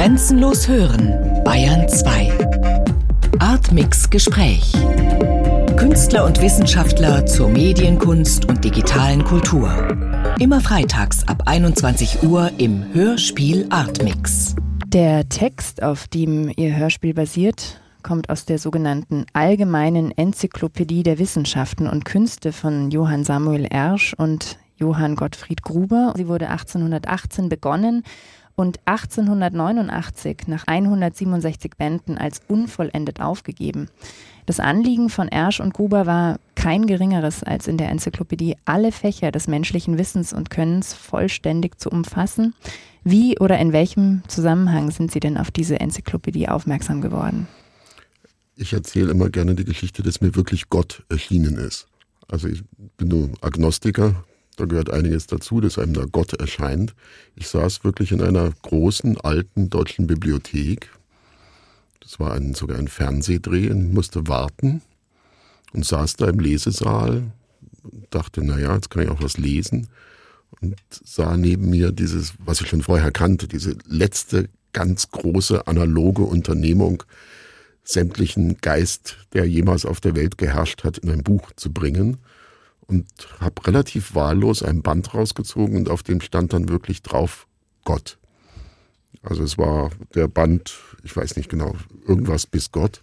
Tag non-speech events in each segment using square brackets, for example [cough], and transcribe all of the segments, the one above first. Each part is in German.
Grenzenlos hören, Bayern 2. Artmix Gespräch. Künstler und Wissenschaftler zur Medienkunst und digitalen Kultur. Immer freitags ab 21 Uhr im Hörspiel Artmix. Der Text, auf dem Ihr Hörspiel basiert, kommt aus der sogenannten Allgemeinen Enzyklopädie der Wissenschaften und Künste von Johann Samuel Ersch und Johann Gottfried Gruber. Sie wurde 1818 begonnen und 1889 nach 167 Bänden als unvollendet aufgegeben. Das Anliegen von Ersch und Gruber war kein geringeres als in der Enzyklopädie alle Fächer des menschlichen Wissens und Könnens vollständig zu umfassen. Wie oder in welchem Zusammenhang sind Sie denn auf diese Enzyklopädie aufmerksam geworden? Ich erzähle immer gerne die Geschichte, dass mir wirklich Gott erschienen ist. Also ich bin nur Agnostiker, da gehört einiges dazu, dass einem da Gott erscheint. Ich saß wirklich in einer großen, alten deutschen Bibliothek. Das war ein, sogar ein Fernsehdreh und musste warten und saß da im Lesesaal, dachte, naja, jetzt kann ich auch was lesen und sah neben mir dieses, was ich schon vorher kannte, diese letzte ganz große analoge Unternehmung, sämtlichen Geist, der jemals auf der Welt geherrscht hat, in ein Buch zu bringen und habe relativ wahllos ein Band rausgezogen und auf dem stand dann wirklich drauf Gott. Also es war der Band, ich weiß nicht genau, irgendwas bis Gott.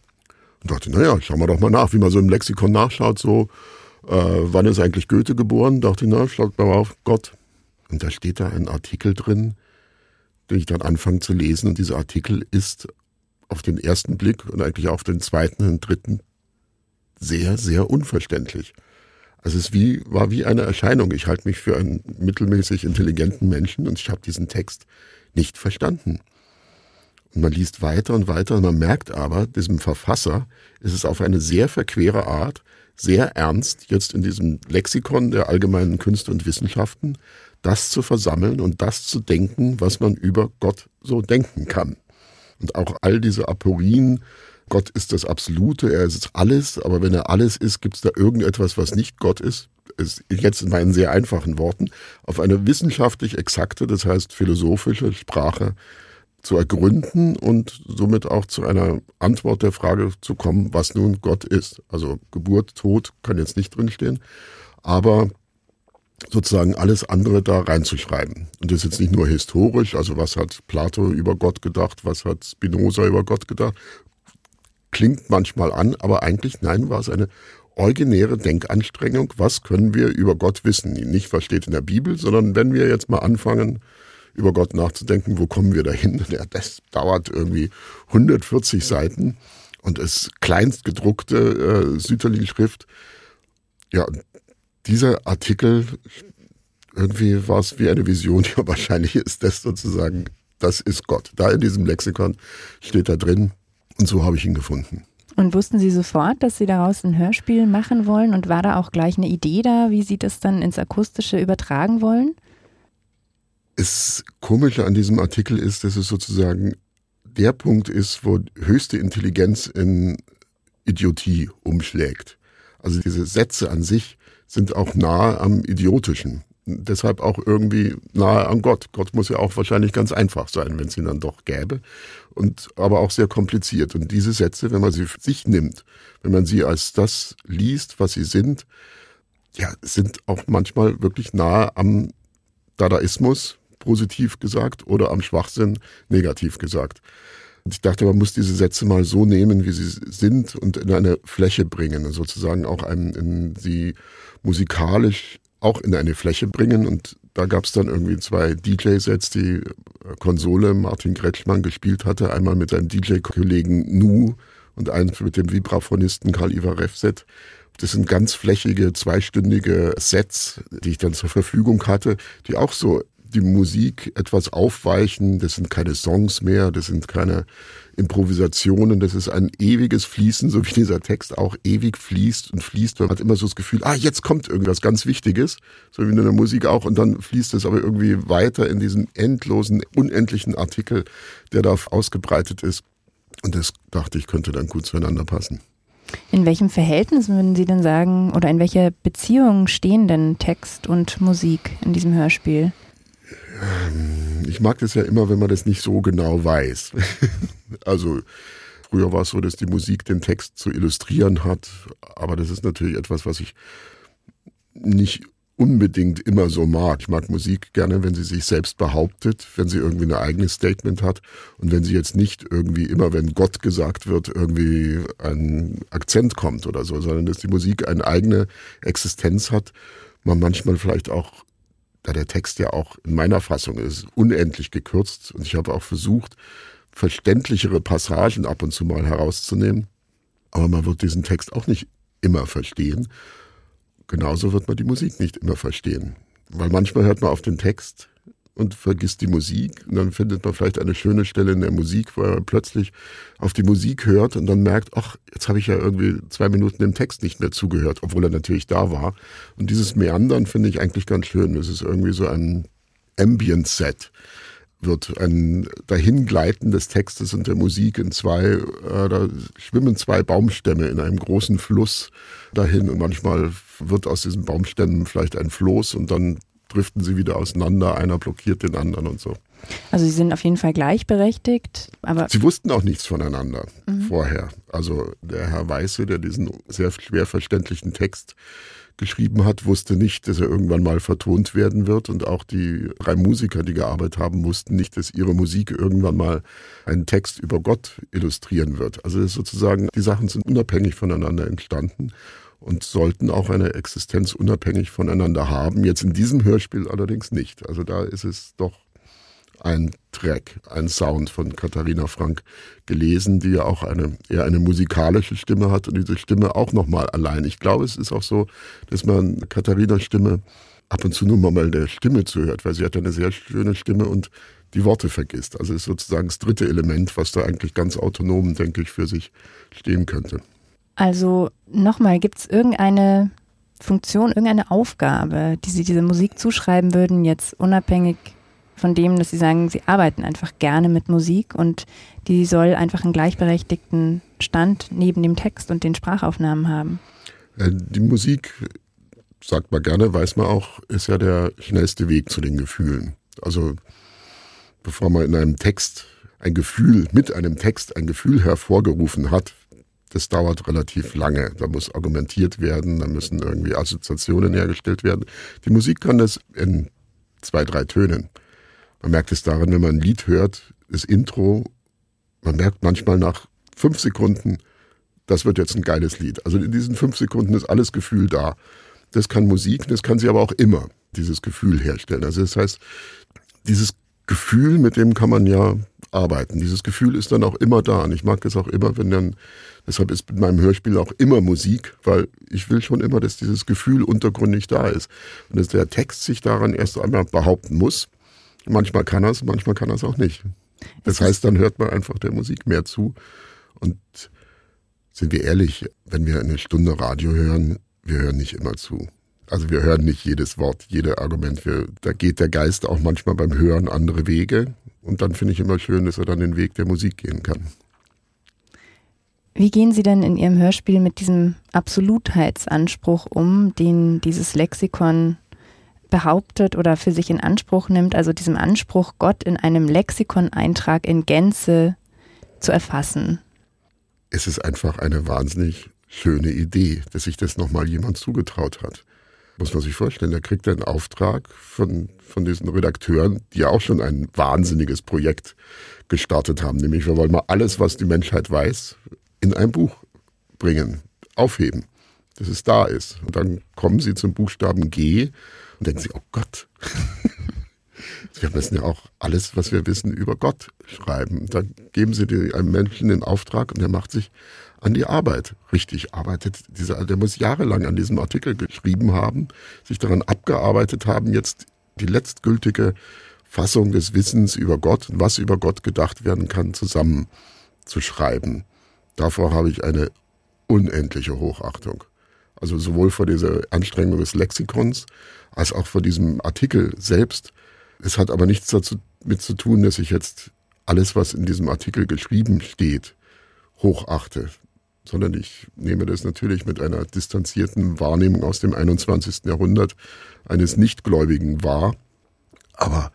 Und dachte, naja, schauen wir doch mal nach, wie man so im Lexikon nachschaut, so, äh, wann ist eigentlich Goethe geboren? Dachte, na, schaut mal auf, Gott. Und da steht da ein Artikel drin, den ich dann anfange zu lesen. Und dieser Artikel ist auf den ersten Blick und eigentlich auch auf den zweiten und dritten sehr, sehr unverständlich. Also es wie, war wie eine Erscheinung. Ich halte mich für einen mittelmäßig intelligenten Menschen und ich habe diesen Text nicht verstanden. Und man liest weiter und weiter und man merkt aber, diesem Verfasser ist es auf eine sehr verquere Art, sehr ernst, jetzt in diesem Lexikon der allgemeinen Künste und Wissenschaften, das zu versammeln und das zu denken, was man über Gott so denken kann. Und auch all diese Aporien, Gott ist das Absolute, er ist alles, aber wenn er alles ist, gibt es da irgendetwas, was nicht Gott ist? ist jetzt in meinen sehr einfachen Worten, auf eine wissenschaftlich exakte, das heißt philosophische Sprache zu ergründen und somit auch zu einer Antwort der Frage zu kommen, was nun Gott ist. Also Geburt, Tod kann jetzt nicht drinstehen, aber sozusagen alles andere da reinzuschreiben. Und das ist jetzt nicht nur historisch, also was hat Plato über Gott gedacht, was hat Spinoza über Gott gedacht, klingt manchmal an, aber eigentlich nein, war es eine originäre Denkanstrengung. Was können wir über Gott wissen? Nicht was steht in der Bibel, sondern wenn wir jetzt mal anfangen, über Gott nachzudenken, wo kommen wir dahin? [laughs] Ja, das dauert irgendwie 140 Seiten und ist kleinst gedruckte äh, Süterlin-Schrift. Ja, dieser Artikel, irgendwie war es wie eine Vision, [laughs] ja, wahrscheinlich ist das sozusagen, das ist Gott. Da in diesem Lexikon steht da drin, und so habe ich ihn gefunden. Und wussten Sie sofort, dass Sie daraus ein Hörspiel machen wollen? Und war da auch gleich eine Idee da, wie Sie das dann ins Akustische übertragen wollen? Das Komische an diesem Artikel ist, dass es sozusagen der Punkt ist, wo höchste Intelligenz in Idiotie umschlägt. Also diese Sätze an sich sind auch nahe am Idiotischen deshalb auch irgendwie nahe an Gott. Gott muss ja auch wahrscheinlich ganz einfach sein, wenn es ihn dann doch gäbe. Und aber auch sehr kompliziert. Und diese Sätze, wenn man sie für sich nimmt, wenn man sie als das liest, was sie sind, ja, sind auch manchmal wirklich nahe am Dadaismus, positiv gesagt, oder am Schwachsinn, negativ gesagt. Und ich dachte, man muss diese Sätze mal so nehmen, wie sie sind und in eine Fläche bringen sozusagen auch einen, in sie musikalisch auch in eine Fläche bringen. Und da gab es dann irgendwie zwei DJ-Sets, die Konsole Martin Kretschmann gespielt hatte. Einmal mit seinem DJ-Kollegen Nu und eins mit dem Vibraphonisten Karl Ivar Refset. Das sind ganz flächige, zweistündige Sets, die ich dann zur Verfügung hatte, die auch so die Musik etwas aufweichen. Das sind keine Songs mehr, das sind keine Improvisationen, das ist ein ewiges Fließen, so wie dieser Text auch ewig fließt und fließt. Man hat immer so das Gefühl, ah, jetzt kommt irgendwas ganz Wichtiges, so wie in der Musik auch, und dann fließt es aber irgendwie weiter in diesen endlosen, unendlichen Artikel, der da ausgebreitet ist. Und das dachte ich, könnte dann gut zueinander passen. In welchem Verhältnis würden Sie denn sagen, oder in welcher Beziehung stehen denn Text und Musik in diesem Hörspiel? Ich mag das ja immer, wenn man das nicht so genau weiß. [laughs] also früher war es so, dass die Musik den Text zu illustrieren hat, aber das ist natürlich etwas, was ich nicht unbedingt immer so mag. Ich mag Musik gerne, wenn sie sich selbst behauptet, wenn sie irgendwie ein eigenes Statement hat und wenn sie jetzt nicht irgendwie immer, wenn Gott gesagt wird, irgendwie ein Akzent kommt oder so, sondern dass die Musik eine eigene Existenz hat. Man manchmal vielleicht auch, da der Text ja auch in meiner Fassung ist, unendlich gekürzt und ich habe auch versucht, verständlichere Passagen ab und zu mal herauszunehmen. Aber man wird diesen Text auch nicht immer verstehen genauso wird man die Musik nicht immer verstehen. Weil manchmal hört man auf den Text und vergisst die Musik und dann findet man vielleicht eine schöne Stelle in der Musik, wo er plötzlich auf die Musik hört und dann merkt, ach, jetzt habe ich ja irgendwie zwei Minuten dem Text nicht mehr zugehört, obwohl er natürlich da war. Und dieses Meandern finde ich eigentlich ganz schön. Es ist irgendwie so ein Ambient-Set wird ein Dahingleiten des Textes und der Musik in zwei, äh, da schwimmen zwei Baumstämme in einem großen Fluss dahin und manchmal wird aus diesen Baumstämmen vielleicht ein Floß und dann driften sie wieder auseinander, einer blockiert den anderen und so. Also sie sind auf jeden Fall gleichberechtigt, aber. Sie wussten auch nichts voneinander mhm. vorher. Also der Herr Weiße, der diesen sehr schwer verständlichen Text geschrieben hat, wusste nicht, dass er irgendwann mal vertont werden wird. Und auch die drei Musiker, die gearbeitet haben, wussten nicht, dass ihre Musik irgendwann mal einen Text über Gott illustrieren wird. Also sozusagen, die Sachen sind unabhängig voneinander entstanden und sollten auch eine Existenz unabhängig voneinander haben. Jetzt in diesem Hörspiel allerdings nicht. Also da ist es doch ein Track, ein Sound von Katharina Frank gelesen, die ja auch eine eher eine musikalische Stimme hat und diese Stimme auch nochmal allein. Ich glaube, es ist auch so, dass man Katharinas Stimme ab und zu nur mal der Stimme zuhört, weil sie hat eine sehr schöne Stimme und die Worte vergisst. Also ist sozusagen das dritte Element, was da eigentlich ganz autonom, denke ich, für sich stehen könnte. Also nochmal, gibt es irgendeine Funktion, irgendeine Aufgabe, die Sie dieser Musik zuschreiben würden, jetzt unabhängig von dem, dass sie sagen, sie arbeiten einfach gerne mit Musik und die soll einfach einen gleichberechtigten Stand neben dem Text und den Sprachaufnahmen haben. Äh, die Musik, sagt man gerne, weiß man auch, ist ja der schnellste Weg zu den Gefühlen. Also bevor man in einem Text ein Gefühl, mit einem Text ein Gefühl hervorgerufen hat, das dauert relativ lange. Da muss argumentiert werden, da müssen irgendwie Assoziationen hergestellt werden. Die Musik kann das in zwei, drei Tönen. Man merkt es daran, wenn man ein Lied hört, das Intro, man merkt manchmal nach fünf Sekunden, das wird jetzt ein geiles Lied. Also in diesen fünf Sekunden ist alles Gefühl da. Das kann Musik, das kann sie aber auch immer, dieses Gefühl herstellen. Also das heißt, dieses Gefühl, mit dem kann man ja arbeiten. Dieses Gefühl ist dann auch immer da. Und ich mag das auch immer, wenn dann, deshalb ist mit meinem Hörspiel auch immer Musik, weil ich will schon immer, dass dieses Gefühl untergründig da ist. Und dass der Text sich daran erst einmal behaupten muss. Manchmal kann er es, manchmal kann er es auch nicht. Das heißt, dann hört man einfach der Musik mehr zu. Und sind wir ehrlich, wenn wir eine Stunde Radio hören, wir hören nicht immer zu. Also wir hören nicht jedes Wort, jedes Argument. Wir, da geht der Geist auch manchmal beim Hören andere Wege. Und dann finde ich immer schön, dass er dann den Weg der Musik gehen kann. Wie gehen Sie denn in Ihrem Hörspiel mit diesem Absolutheitsanspruch um, den dieses Lexikon behauptet oder für sich in Anspruch nimmt, also diesem Anspruch, Gott in einem Lexikoneintrag in Gänze zu erfassen. Es ist einfach eine wahnsinnig schöne Idee, dass sich das nochmal jemand zugetraut hat. Muss man sich vorstellen, er kriegt einen Auftrag von, von diesen Redakteuren, die ja auch schon ein wahnsinniges Projekt gestartet haben. Nämlich, wir wollen mal alles, was die Menschheit weiß, in ein Buch bringen, aufheben, dass es da ist. Und dann kommen sie zum Buchstaben G und denken sie, oh Gott. [laughs] Wir müssen ja auch alles, was wir wissen, über Gott schreiben. Dann geben sie einem Menschen den Auftrag und der macht sich an die Arbeit. Richtig arbeitet dieser, der muss jahrelang an diesem Artikel geschrieben haben, sich daran abgearbeitet haben, jetzt die letztgültige Fassung des Wissens über Gott und was über Gott gedacht werden kann, zusammenzuschreiben. Davor habe ich eine unendliche Hochachtung. Also sowohl vor dieser Anstrengung des Lexikons als auch vor diesem Artikel selbst. Es hat aber nichts dazu mit zu tun, dass ich jetzt alles, was in diesem Artikel geschrieben steht, hochachte, sondern ich nehme das natürlich mit einer distanzierten Wahrnehmung aus dem 21. Jahrhundert eines Nichtgläubigen wahr. Aber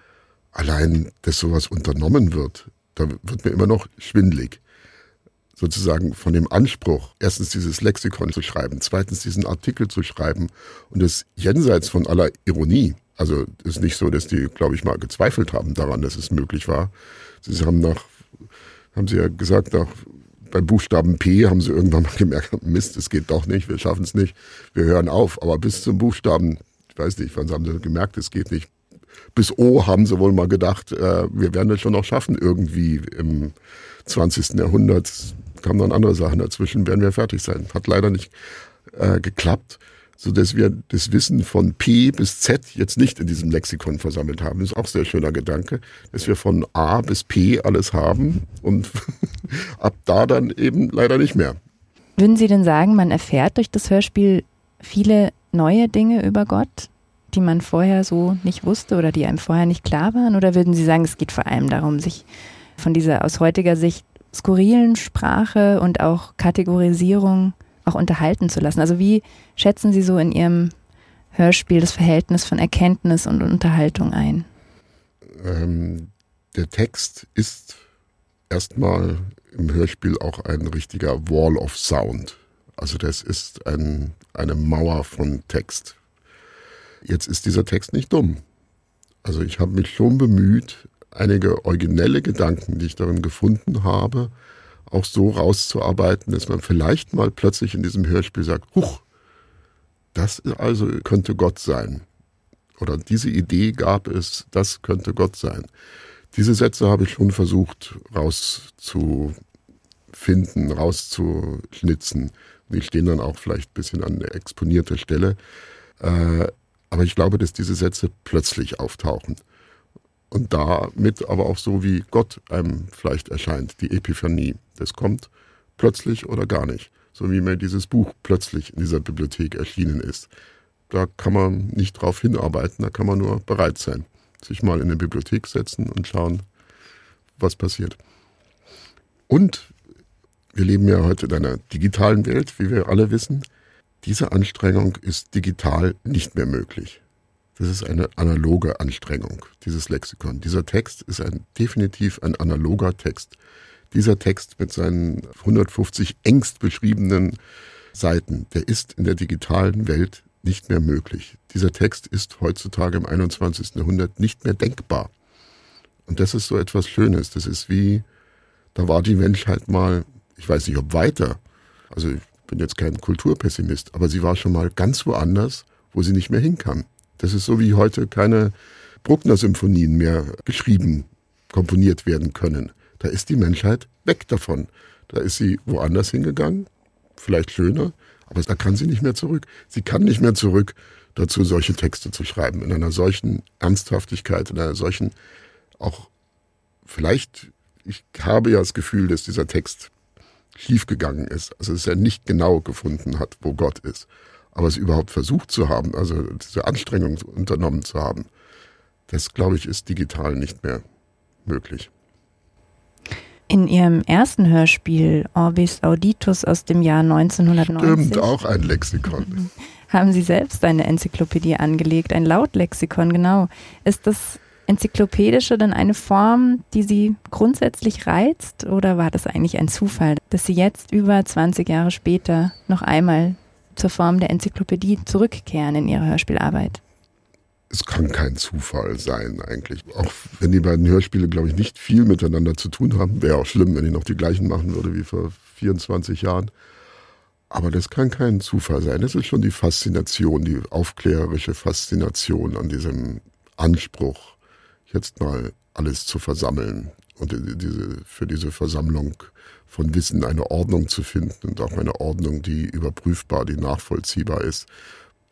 allein, dass sowas unternommen wird, da wird mir immer noch schwindlig. Sozusagen von dem Anspruch, erstens dieses Lexikon zu schreiben, zweitens diesen Artikel zu schreiben und es jenseits von aller Ironie. Also ist nicht so, dass die, glaube ich, mal gezweifelt haben daran, dass es möglich war. Sie haben nach, haben sie ja gesagt, nach beim Buchstaben P haben sie irgendwann mal gemerkt, [laughs] Mist, es geht doch nicht, wir schaffen es nicht, wir hören auf. Aber bis zum Buchstaben, ich weiß nicht, wann haben sie gemerkt, es geht nicht. Bis O haben sie wohl mal gedacht, äh, wir werden das schon noch schaffen, irgendwie im 20. Jahrhundert kamen dann andere Sachen dazwischen, werden wir fertig sein. Hat leider nicht äh, geklappt so dass wir das Wissen von P bis Z jetzt nicht in diesem Lexikon versammelt haben. Das ist auch ein sehr schöner Gedanke, dass wir von A bis P alles haben und [laughs] ab da dann eben leider nicht mehr. Würden Sie denn sagen, man erfährt durch das Hörspiel viele neue Dinge über Gott, die man vorher so nicht wusste oder die einem vorher nicht klar waren? Oder würden Sie sagen, es geht vor allem darum, sich von dieser aus heutiger Sicht skurrilen Sprache und auch Kategorisierung auch unterhalten zu lassen. Also wie schätzen Sie so in Ihrem Hörspiel das Verhältnis von Erkenntnis und Unterhaltung ein? Ähm, der Text ist erstmal im Hörspiel auch ein richtiger Wall of Sound. Also das ist ein, eine Mauer von Text. Jetzt ist dieser Text nicht dumm. Also ich habe mich schon bemüht, einige originelle Gedanken, die ich darin gefunden habe, auch so rauszuarbeiten, dass man vielleicht mal plötzlich in diesem Hörspiel sagt, huch, das also könnte Gott sein. Oder diese Idee gab es, das könnte Gott sein. Diese Sätze habe ich schon versucht rauszufinden, rauszuschnitzen. Die stehen dann auch vielleicht ein bisschen an exponierter Stelle. Äh, aber ich glaube, dass diese Sätze plötzlich auftauchen. Und damit aber auch so, wie Gott einem vielleicht erscheint, die Epiphanie. Das kommt plötzlich oder gar nicht. So wie mir dieses Buch plötzlich in dieser Bibliothek erschienen ist. Da kann man nicht drauf hinarbeiten, da kann man nur bereit sein. Sich mal in eine Bibliothek setzen und schauen, was passiert. Und wir leben ja heute in einer digitalen Welt, wie wir alle wissen. Diese Anstrengung ist digital nicht mehr möglich. Das ist eine analoge Anstrengung, dieses Lexikon. Dieser Text ist ein, definitiv ein analoger Text. Dieser Text mit seinen 150 engst beschriebenen Seiten, der ist in der digitalen Welt nicht mehr möglich. Dieser Text ist heutzutage im 21. Jahrhundert nicht mehr denkbar. Und das ist so etwas Schönes. Das ist wie, da war die Menschheit mal, ich weiß nicht, ob weiter. Also ich bin jetzt kein Kulturpessimist, aber sie war schon mal ganz woanders, wo sie nicht mehr hinkam. Das ist so wie heute keine Bruckner-Symphonien mehr geschrieben, komponiert werden können. Da ist die Menschheit weg davon. Da ist sie woanders hingegangen, vielleicht schöner, aber da kann sie nicht mehr zurück. Sie kann nicht mehr zurück dazu, solche Texte zu schreiben, in einer solchen Ernsthaftigkeit, in einer solchen, auch vielleicht, ich habe ja das Gefühl, dass dieser Text schiefgegangen ist, also dass er nicht genau gefunden hat, wo Gott ist. Aber es überhaupt versucht zu haben, also diese Anstrengung unternommen zu haben, das glaube ich ist digital nicht mehr möglich. In Ihrem ersten Hörspiel Orbis Auditus aus dem Jahr 1990 Stimmt, auch ein Lexikon. Haben Sie selbst eine Enzyklopädie angelegt, ein Lautlexikon, genau. Ist das Enzyklopädische dann eine Form, die Sie grundsätzlich reizt oder war das eigentlich ein Zufall, dass Sie jetzt über 20 Jahre später noch einmal zur Form der Enzyklopädie zurückkehren in ihrer Hörspielarbeit? Es kann kein Zufall sein eigentlich. Auch wenn die beiden Hörspiele, glaube ich, nicht viel miteinander zu tun haben. Wäre auch schlimm, wenn ich noch die gleichen machen würde wie vor 24 Jahren. Aber das kann kein Zufall sein. Das ist schon die Faszination, die aufklärerische Faszination an diesem Anspruch, jetzt mal alles zu versammeln und diese, für diese Versammlung von Wissen eine Ordnung zu finden und auch eine Ordnung, die überprüfbar, die nachvollziehbar ist.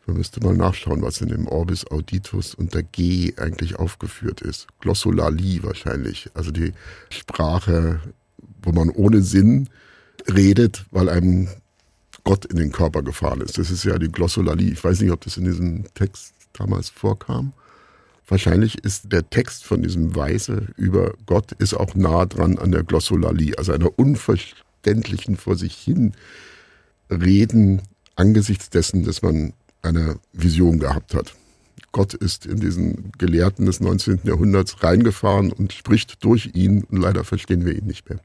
Man müsste mal nachschauen, was in dem Orbis Auditus unter G eigentlich aufgeführt ist. Glossolalie wahrscheinlich. Also die Sprache, wo man ohne Sinn redet, weil einem Gott in den Körper gefahren ist. Das ist ja die Glossolalie. Ich weiß nicht, ob das in diesem Text damals vorkam. Wahrscheinlich ist der Text von diesem Weise über Gott ist auch nah dran an der Glossolalie, also einer unverständlichen vor sich hin Reden angesichts dessen, dass man eine Vision gehabt hat. Gott ist in diesen Gelehrten des 19. Jahrhunderts reingefahren und spricht durch ihn und leider verstehen wir ihn nicht mehr.